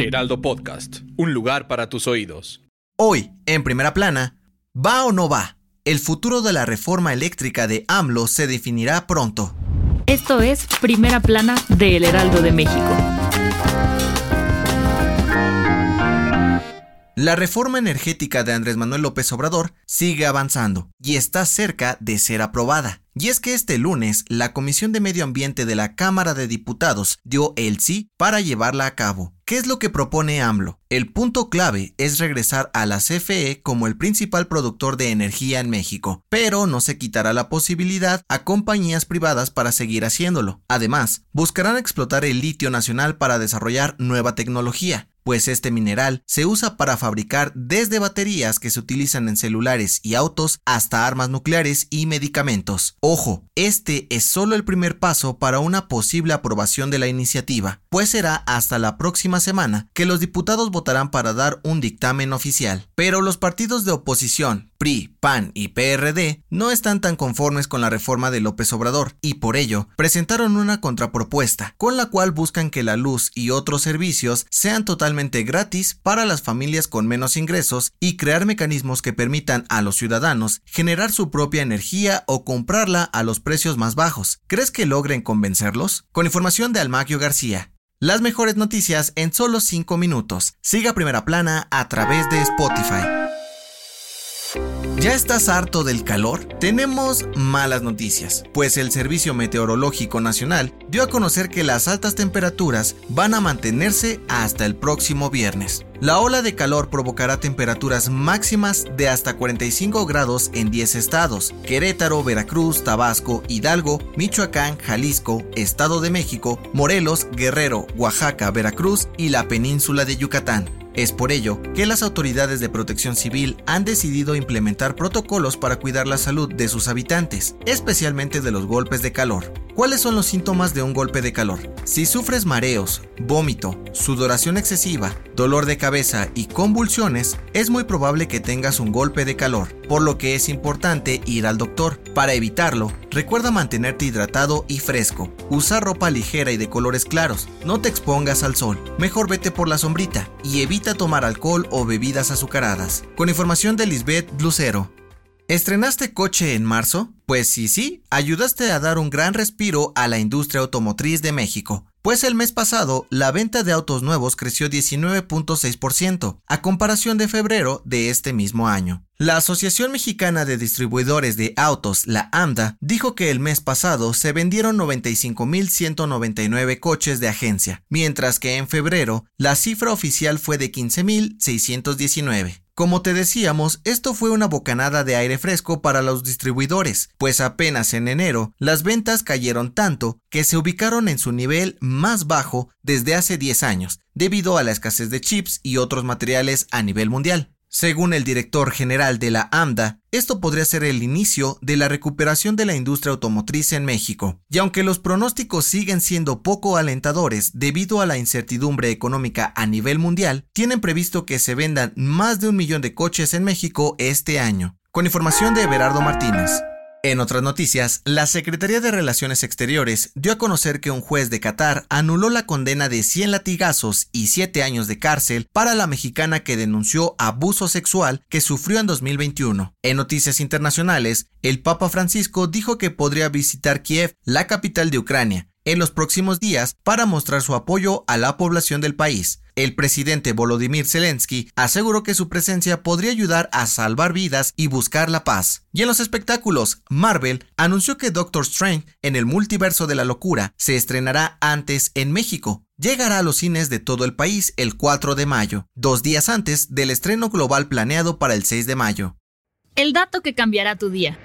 Heraldo Podcast, un lugar para tus oídos. Hoy, en primera plana, ¿va o no va? El futuro de la reforma eléctrica de AMLO se definirá pronto. Esto es Primera Plana de El Heraldo de México. La reforma energética de Andrés Manuel López Obrador sigue avanzando y está cerca de ser aprobada. Y es que este lunes la Comisión de Medio Ambiente de la Cámara de Diputados dio el sí para llevarla a cabo. ¿Qué es lo que propone AMLO? El punto clave es regresar a la CFE como el principal productor de energía en México, pero no se quitará la posibilidad a compañías privadas para seguir haciéndolo. Además, buscarán explotar el litio nacional para desarrollar nueva tecnología, pues este mineral se usa para fabricar desde baterías que se utilizan en celulares y autos hasta armas nucleares y medicamentos. Ojo, este es solo el primer paso para una posible aprobación de la iniciativa, pues será hasta la próxima semana que los diputados votarán para dar un dictamen oficial. Pero los partidos de oposición, PRI, PAN y PRD no están tan conformes con la reforma de López Obrador y por ello presentaron una contrapropuesta con la cual buscan que la luz y otros servicios sean totalmente gratis para las familias con menos ingresos y crear mecanismos que permitan a los ciudadanos generar su propia energía o comprarla a los precios más bajos. ¿Crees que logren convencerlos? Con información de Almaquio García. Las mejores noticias en solo 5 minutos. Siga Primera Plana a través de Spotify. ¿Ya estás harto del calor? Tenemos malas noticias, pues el Servicio Meteorológico Nacional dio a conocer que las altas temperaturas van a mantenerse hasta el próximo viernes. La ola de calor provocará temperaturas máximas de hasta 45 grados en 10 estados, Querétaro, Veracruz, Tabasco, Hidalgo, Michoacán, Jalisco, Estado de México, Morelos, Guerrero, Oaxaca, Veracruz y la península de Yucatán. Es por ello que las autoridades de protección civil han decidido implementar protocolos para cuidar la salud de sus habitantes, especialmente de los golpes de calor. ¿Cuáles son los síntomas de un golpe de calor? Si sufres mareos, vómito, sudoración excesiva, dolor de cabeza y convulsiones, es muy probable que tengas un golpe de calor, por lo que es importante ir al doctor. Para evitarlo, recuerda mantenerte hidratado y fresco. Usa ropa ligera y de colores claros. No te expongas al sol. Mejor vete por la sombrita y evita tomar alcohol o bebidas azucaradas. Con información de Lisbeth Lucero. ¿Estrenaste coche en marzo? Pues sí, sí, ayudaste a dar un gran respiro a la industria automotriz de México. Pues el mes pasado, la venta de autos nuevos creció 19.6%, a comparación de febrero de este mismo año. La Asociación Mexicana de Distribuidores de Autos, la AMDA, dijo que el mes pasado se vendieron 95.199 coches de agencia, mientras que en febrero la cifra oficial fue de 15.619. Como te decíamos, esto fue una bocanada de aire fresco para los distribuidores, pues apenas en enero las ventas cayeron tanto que se ubicaron en su nivel más bajo desde hace 10 años, debido a la escasez de chips y otros materiales a nivel mundial. Según el director general de la AMDA, esto podría ser el inicio de la recuperación de la industria automotriz en México. Y aunque los pronósticos siguen siendo poco alentadores debido a la incertidumbre económica a nivel mundial, tienen previsto que se vendan más de un millón de coches en México este año. Con información de Everardo Martínez. En otras noticias, la Secretaría de Relaciones Exteriores dio a conocer que un juez de Qatar anuló la condena de 100 latigazos y 7 años de cárcel para la mexicana que denunció abuso sexual que sufrió en 2021. En noticias internacionales, el Papa Francisco dijo que podría visitar Kiev, la capital de Ucrania, en los próximos días para mostrar su apoyo a la población del país. El presidente Volodymyr Zelensky aseguró que su presencia podría ayudar a salvar vidas y buscar la paz. Y en los espectáculos, Marvel anunció que Doctor Strange en el multiverso de la locura se estrenará antes en México. Llegará a los cines de todo el país el 4 de mayo, dos días antes del estreno global planeado para el 6 de mayo. El dato que cambiará tu día.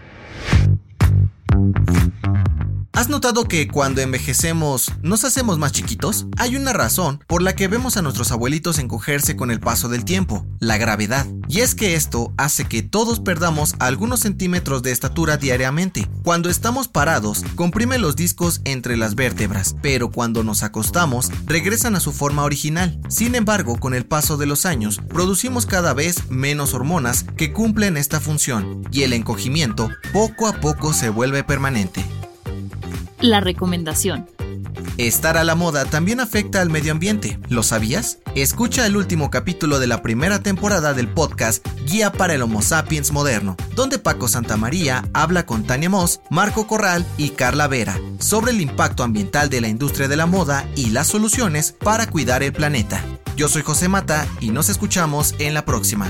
¿Has notado que cuando envejecemos nos hacemos más chiquitos? Hay una razón por la que vemos a nuestros abuelitos encogerse con el paso del tiempo, la gravedad. Y es que esto hace que todos perdamos algunos centímetros de estatura diariamente. Cuando estamos parados, comprime los discos entre las vértebras, pero cuando nos acostamos, regresan a su forma original. Sin embargo, con el paso de los años, producimos cada vez menos hormonas que cumplen esta función, y el encogimiento poco a poco se vuelve permanente. La recomendación. Estar a la moda también afecta al medio ambiente, ¿lo sabías? Escucha el último capítulo de la primera temporada del podcast Guía para el Homo sapiens moderno, donde Paco Santamaría habla con Tania Moss, Marco Corral y Carla Vera sobre el impacto ambiental de la industria de la moda y las soluciones para cuidar el planeta. Yo soy José Mata y nos escuchamos en la próxima.